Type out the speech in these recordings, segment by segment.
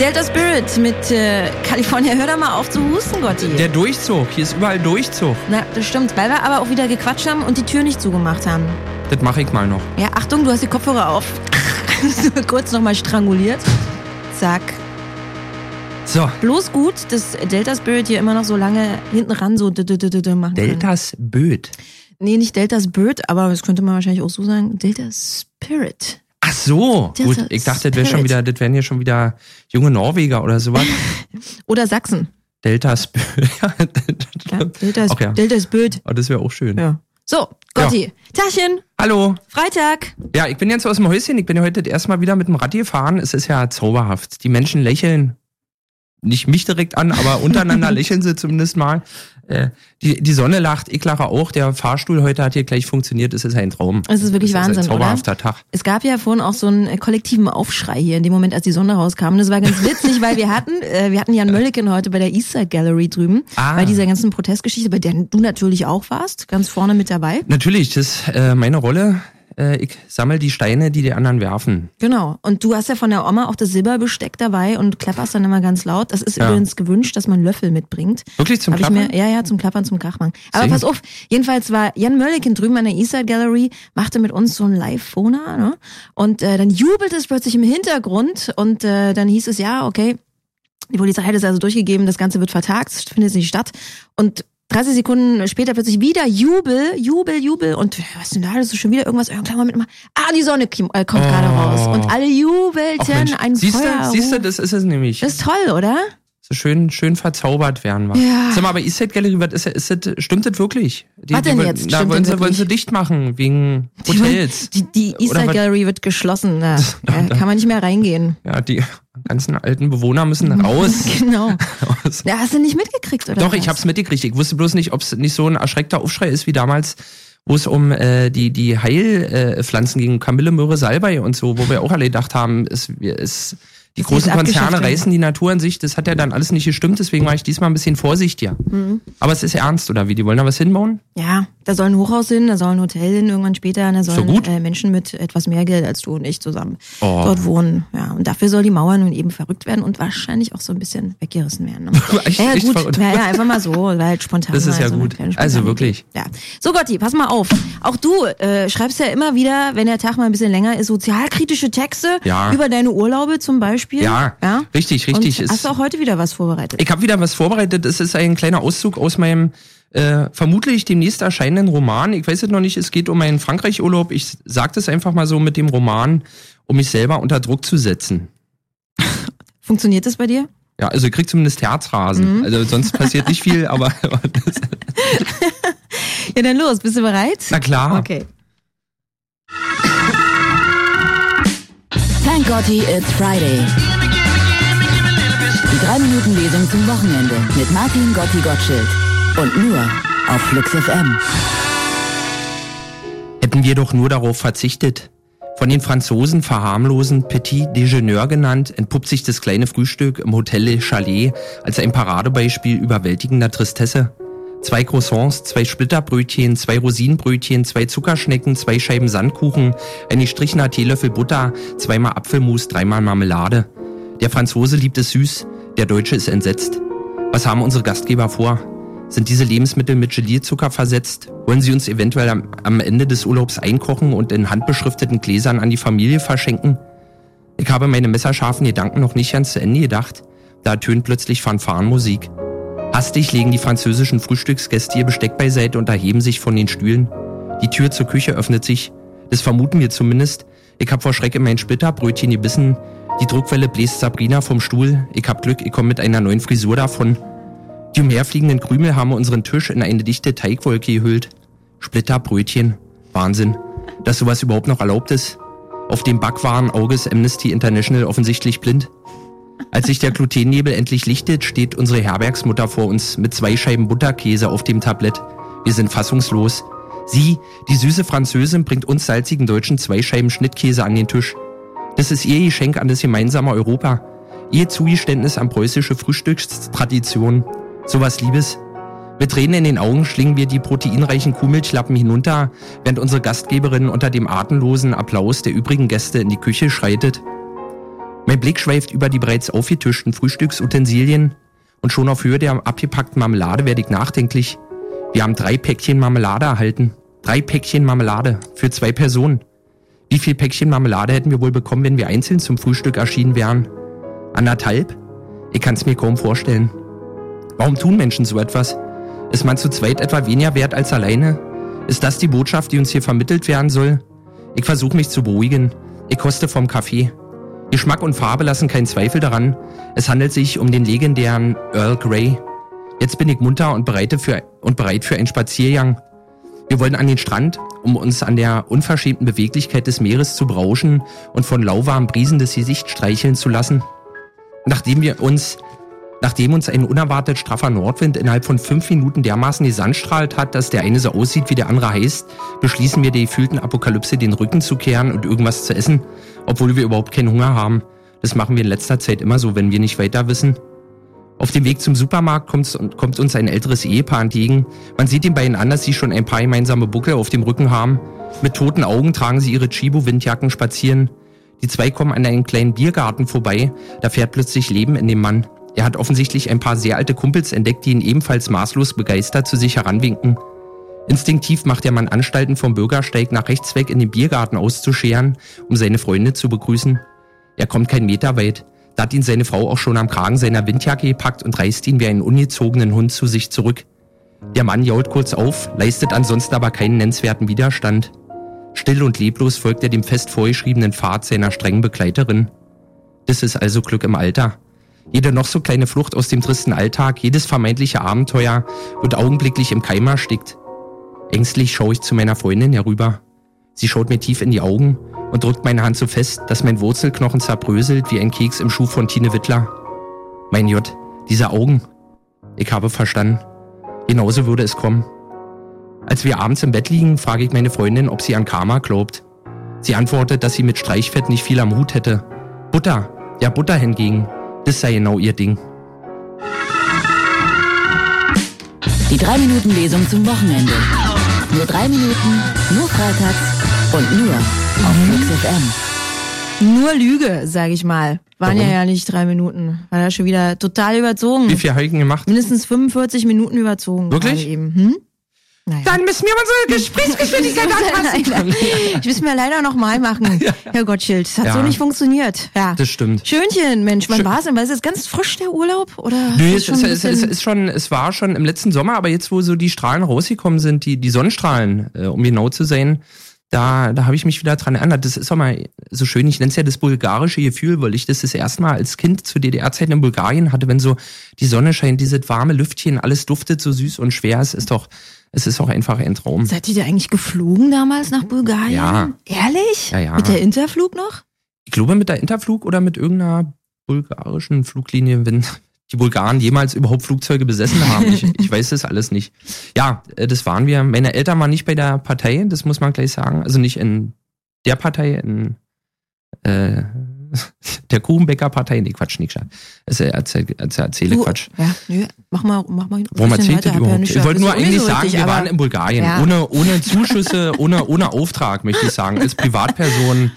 Delta Spirit mit äh, California. Hör doch mal auf zu husten, Gotti. Der Durchzug, hier ist überall Durchzug. Na, das stimmt, weil wir aber auch wieder gequatscht haben und die Tür nicht zugemacht haben. Das mache ich mal noch. Ja, Achtung, du hast die Kopfhörer auf. Kurz nochmal stranguliert. Zack. So. Bloß gut, dass Delta Spirit hier immer noch so lange hinten ran so machen. Deltas Böd. Nee, nicht Deltas Bird, aber das könnte man wahrscheinlich auch so sagen. Delta Spirit. Ach so, Delta gut. Ich dachte, das wäre schon wieder, das wären hier schon wieder junge Norweger oder sowas. Oder Sachsen. Deltas Böd. Ja, Ja, Delta, Ach ja. Delta Bird. Oh, das wäre auch schön. Ja. So, Gotti. Tachchen. Hallo. Freitag. Ja, ich bin jetzt aus dem Häuschen. Ich bin ja heute das erste Mal wieder mit dem Rad gefahren. Es ist ja zauberhaft. Die Menschen lächeln. Nicht mich direkt an, aber untereinander lächeln sie zumindest mal. Äh, die, die Sonne lacht, ich lache auch. Der Fahrstuhl heute hat hier gleich funktioniert. Es ist ein Traum. Es ist wirklich es Wahnsinn, Ist ein zauberhafter Tag. Es gab ja vorhin auch so einen äh, kollektiven Aufschrei hier in dem Moment, als die Sonne rauskam. Und das war ganz witzig, weil wir hatten, äh, wir hatten Jan Mölliken heute bei der Easter Gallery drüben, Ah. bei dieser ganzen Protestgeschichte, bei der du natürlich auch warst, ganz vorne mit dabei. Natürlich, das ist äh, meine Rolle. Äh, ich sammle die Steine, die die anderen werfen. Genau. Und du hast ja von der Oma auch das Silberbesteck dabei und klapperst dann immer ganz laut. Das ist Ja. übrigens gewünscht, dass man Löffel mitbringt. Wirklich zum Hab Klappern? mir, ja, ja, zum Klappern, zum Krachmann. Aber Sing. pass auf, jedenfalls war Jan Mölliken drüben an der Eastside Gallery, machte mit uns so ein Live-Phona, ne? Und äh, dann jubelte es plötzlich im Hintergrund und äh, dann hieß es, ja, okay, die Polizei hat es also durchgegeben, das Ganze wird vertagt, es findet nicht statt. Und 30 Sekunden später plötzlich wieder Jubel, Jubel, Jubel. Und was denn da? Das ist schon wieder irgendwas. Irgendwann Moment mal. Ah, die Sonne äh, kommt Oh. gerade raus. Und alle jubelten. Ein siehst Feuer. du, siehst du, das ist es nämlich. das ist toll, oder? So schön, schön verzaubert werden wir. Ja. Sag mal, aber Eastside Gallery, was ist, ist das, stimmt das wirklich? Die, Was denn die, jetzt? Da wollen sie, wollen sie dicht machen, wegen Die, Hotels. die, die Eastside was- Gallery wird geschlossen. Da, da kann man nicht mehr reingehen. Ja, die ganzen alten Bewohner müssen raus. Genau. raus. Ja, hast du nicht mitgekriegt, oder? Doch, was? ich hab's mitgekriegt. Ich wusste bloß nicht, ob es nicht so ein erschreckter Aufschrei ist wie damals, wo es um äh, die, die Heilpflanzen äh, ging, Kamille, Möhre, Salbei und so, wo wir auch alle gedacht haben, wir- es, die die großen Konzerne reißen die Natur an sich. Das hat ja dann alles nicht gestimmt, deswegen war ich diesmal ein bisschen vorsichtiger. Mhm. Aber es ist ernst, oder wie? Die wollen da was hinbauen? Ja, da soll ein Hochhaus hin, da soll ein Hotel hin, irgendwann später. Und da sollen gut. äh, Menschen mit etwas mehr Geld als du und ich zusammen Oh. dort wohnen. Ja, und dafür soll die Mauer nun eben verrückt werden und wahrscheinlich auch so ein bisschen weggerissen werden. Ne? Echt- ja, echt gut. verrückt. Ja, ja, einfach mal so, weil halt spontan. Das ist ja so gut. Also wirklich. Ja. So, Gotti, pass mal auf. Auch du äh, schreibst ja immer wieder, wenn der Tag mal ein bisschen länger ist, sozialkritische Texte Ja. über deine Urlaube zum Beispiel. Ja, ja? richtig, richtig. Und Ist- hast du auch heute wieder was vorbereitet? Ich habe wieder was vorbereitet. Es ist ein kleiner Auszug aus meinem äh, vermutlich demnächst erscheinenden Roman. Ich weiß es noch nicht, es geht um meinen Frankreich-Urlaub. Ich sage das einfach mal so mit dem Roman, um mich selber unter Druck zu setzen. Funktioniert das bei dir? Ja, also ich krieg zumindest Herzrasen. Mhm. Also sonst passiert nicht viel, aber, Ja, dann los. Bist du bereit? na klar. Okay. Thank Gotti, it's Friday. Die 3-Minuten-Lesung zum Wochenende mit Martin Gotti Gottschild. Und nur auf Flux FM. Hätten wir doch nur darauf verzichtet. Von den Franzosen verharmlosen Petit Déjeuner genannt, entpuppt sich das kleine Frühstück im Hotel Le Chalet als ein Paradebeispiel überwältigender Tristesse. Zwei Croissants, zwei Splitterbrötchen, zwei Rosinenbrötchen, zwei Zuckerschnecken, zwei Scheiben Sandkuchen, ein gestrichener Teelöffel Butter, zweimal Apfelmus, dreimal Marmelade. Der Franzose liebt es süß, der Deutsche ist entsetzt. Was haben unsere Gastgeber vor? Sind diese Lebensmittel mit Gelierzucker versetzt? Wollen sie uns eventuell am, am Ende des Urlaubs einkochen und in handbeschrifteten Gläsern an die Familie verschenken? Ich habe meine messerscharfen Gedanken noch nicht ganz zu Ende gedacht. Da ertönt plötzlich Fanfarenmusik. Hastig legen die französischen Frühstücksgäste ihr Besteck beiseite und erheben sich von den Stühlen. Die Tür zur Küche öffnet sich. Das vermuten wir zumindest. Ich hab vor Schreck in mein Splitterbrötchen gebissen. Die Druckwelle bläst Sabrina vom Stuhl. Ich hab Glück, ich komme mit einer neuen Frisur davon. Die umherfliegenden Krümel haben unseren Tisch in eine dichte Teigwolke gehüllt. Splitterbrötchen. Wahnsinn. Dass sowas überhaupt noch erlaubt ist. Auf dem Backwaren-Auge ist Amnesty International offensichtlich blind. Als sich der Glutennebel endlich lichtet, steht unsere Herbergsmutter vor uns mit zwei Scheiben Butterkäse auf dem Tablett. Wir sind fassungslos. Sie, die süße Französin, bringt uns salzigen Deutschen zwei Scheiben Schnittkäse an den Tisch. Das ist ihr Geschenk an das gemeinsame Europa. Ihr Zugeständnis an preußische Frühstückstradition. Sowas Liebes. Mit Tränen in den Augen schlingen wir die proteinreichen Kuhmilchlappen hinunter, während unsere Gastgeberin unter dem atemlosen Applaus der übrigen Gäste in die Küche schreitet. Mein Blick schweift über die bereits aufgetischten Frühstücksutensilien und schon auf Höhe der abgepackten Marmelade werde ich nachdenklich. Wir haben drei Päckchen Marmelade erhalten. Drei Päckchen Marmelade für zwei Personen. Wie viel Päckchen Marmelade hätten wir wohl bekommen, wenn wir einzeln zum Frühstück erschienen wären? Anderthalb? Ich kann es mir kaum vorstellen. Warum tun Menschen so etwas? Ist man zu zweit etwa weniger wert als alleine? Ist das die Botschaft, die uns hier vermittelt werden soll? Ich versuche mich zu beruhigen. Ich koste vom Kaffee. Geschmack und Farbe lassen keinen Zweifel daran. Es handelt sich um den legendären Earl Grey. Jetzt bin ich munter und, bereite für, und bereit für einen Spaziergang. Wir wollen an den Strand, um uns an der unverschämten Beweglichkeit des Meeres zu berauschen und von lauwarmen Brisen das Gesicht streicheln zu lassen. Nachdem wir uns, nachdem uns ein unerwartet straffer Nordwind innerhalb von fünf Minuten dermaßen gesandstrahlt hat, dass der eine so aussieht, wie der andere heißt, beschließen wir der gefühlten Apokalypse den Rücken zu kehren und irgendwas zu essen, obwohl wir überhaupt keinen Hunger haben. Das machen wir in letzter Zeit immer so, wenn wir nicht weiter wissen. Auf dem Weg zum Supermarkt kommt, kommt uns ein älteres Ehepaar entgegen. Man sieht den beiden an, dass sie schon ein paar gemeinsame Buckel auf dem Rücken haben. Mit toten Augen tragen sie ihre Chibo-Windjacken spazieren. Die zwei kommen an einem kleinen Biergarten vorbei. Da fährt plötzlich Leben in dem Mann. Er hat offensichtlich ein paar sehr alte Kumpels entdeckt, die ihn ebenfalls maßlos begeistert zu sich heranwinken. Instinktiv macht der Mann Anstalten vom Bürgersteig nach rechts weg in den Biergarten auszuscheren, um seine Freunde zu begrüßen. Er kommt keinen Meter weit. Da hat ihn seine Frau auch schon am Kragen seiner Windjacke gepackt und reißt ihn wie einen ungezogenen Hund zu sich zurück. Der Mann jault kurz auf, leistet ansonsten aber keinen nennenswerten Widerstand. Still und leblos folgt er dem fest vorgeschriebenen Pfad seiner strengen Begleiterin. Das ist also Glück im Alter. Jede noch so kleine Flucht aus dem tristen Alltag, jedes vermeintliche Abenteuer wird augenblicklich im Keim erstickt. Ängstlich schaue ich zu meiner Freundin herüber. Sie schaut mir tief in die Augen und drückt meine Hand so fest, dass mein Wurzelknochen zerbröselt wie ein Keks im Schuh von Tine Wittler. Mein J, diese Augen. Ich habe verstanden. Genauso würde es kommen. Als wir abends im Bett liegen, frage ich meine Freundin, ob sie an Karma glaubt. Sie antwortet, dass sie mit Streichfett nicht viel am Hut hätte. Butter, ja Butter hingegen, das sei genau ihr Ding. Die 3-Minuten-Lesung zum Wochenende. Nur drei Minuten, nur freitags und nur auf Mhm. Nur Lüge, sage ich mal. Waren ja Warum? ja nicht drei Minuten. War ja schon wieder total überzogen. Wie viel habe ich denn gemacht? Mindestens 45 Minuten überzogen. Wirklich? Eben. Hm? Naja. Dann müssen wir unsere Gesprächsgeschwindigkeit anpassen. Ich müssen wir leider noch mal machen. Herr Gottschild, das hat Ja. so nicht funktioniert. Ja. Das stimmt. Schönchen, Mensch, wann Schön. war es denn? War es jetzt ganz frisch der Urlaub? Oder Nö, ist es, schon es, es, ist schon, es war schon im letzten Sommer, aber jetzt, wo so die Strahlen rausgekommen sind, die, die Sonnenstrahlen, äh, um genau zu sein, da, da habe ich mich wieder dran erinnert. Das ist auch mal so schön, ich nenne es ja das bulgarische Gefühl, weil ich das das erste Mal als Kind zu DDR-Zeiten in Bulgarien hatte, wenn so die Sonne scheint, dieses warme Lüftchen, alles duftet so süß und schwer. Es ist doch, es ist auch einfach ein Traum. Seid ihr da eigentlich geflogen damals nach Bulgarien? Ja. Ehrlich? Ja, ja. Mit der Interflug noch? Ich glaube mit der Interflug oder mit irgendeiner bulgarischen Fluglinie, wenn die Bulgaren jemals überhaupt Flugzeuge besessen haben. Ich, ich weiß das alles nicht. Ja, äh, das waren wir. Meine Eltern waren nicht bei der Partei, das muss man gleich sagen. Also nicht in der Partei, in äh, der Kuchenbäcker-Partei. Nee, Quatsch, nicht. Es erzähle erzähle Quatsch. Ja, nö, mach mal, mach mal. Warum erzählt ja überhaupt? nicht ich wollte nur das eigentlich sagen, richtig, wir waren in Bulgarien. Ja. Ohne, ohne Zuschüsse, ohne, ohne Auftrag, möchte ich sagen. Als Privatperson.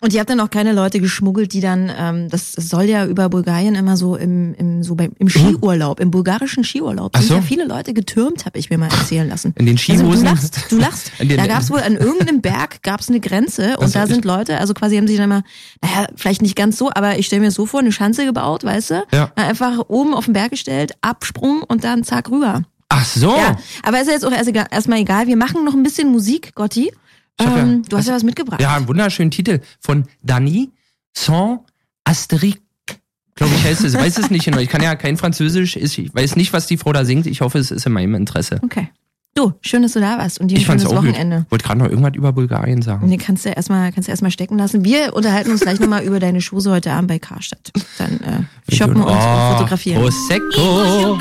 Und ihr habt dann auch keine Leute geschmuggelt, die dann, ähm, das soll ja über Bulgarien immer so im, im, so beim, im Skiurlaub, im bulgarischen Skiurlaub, Ach sind so. ja viele Leute getürmt, habe ich mir mal erzählen lassen. In den Also, Skihosen. du lachst, du lachst. Den- da gab's wohl an irgendeinem Berg gab's eine Grenze und Also da sind Leute, also quasi haben sie dann mal, naja, vielleicht nicht ganz so, aber ich stelle mir so vor, eine Schanze gebaut, weißt du? Ja. Einfach oben auf den Berg gestellt, Absprung und dann zack rüber. Ach so. Ja, aber ist ja jetzt auch erstmal egal. Wir machen noch ein bisschen Musik, Gotti. Ich hab ja- Ähm, du hast ja was mitgebracht. Ja, einen wunderschönen Titel von Dani Saint Asterique. Glaube ich heißt es. Ich weiß es nicht genau. Ich kann ja kein Französisch. Ich weiß nicht, was die Frau da singt. Ich hoffe, es ist in meinem Interesse. Okay. Du, schön, dass du da warst und dir ein Ich fand's schönes auch gut. Wochenende. Wollte gerade noch irgendwas über Bulgarien sagen. Und den kannst du erstmal, kannst du erstmal stecken lassen. Wir unterhalten uns gleich nochmal über deine Schose heute Abend bei Karstadt. Dann äh, shoppen wir uns und fotografieren. Prosecco.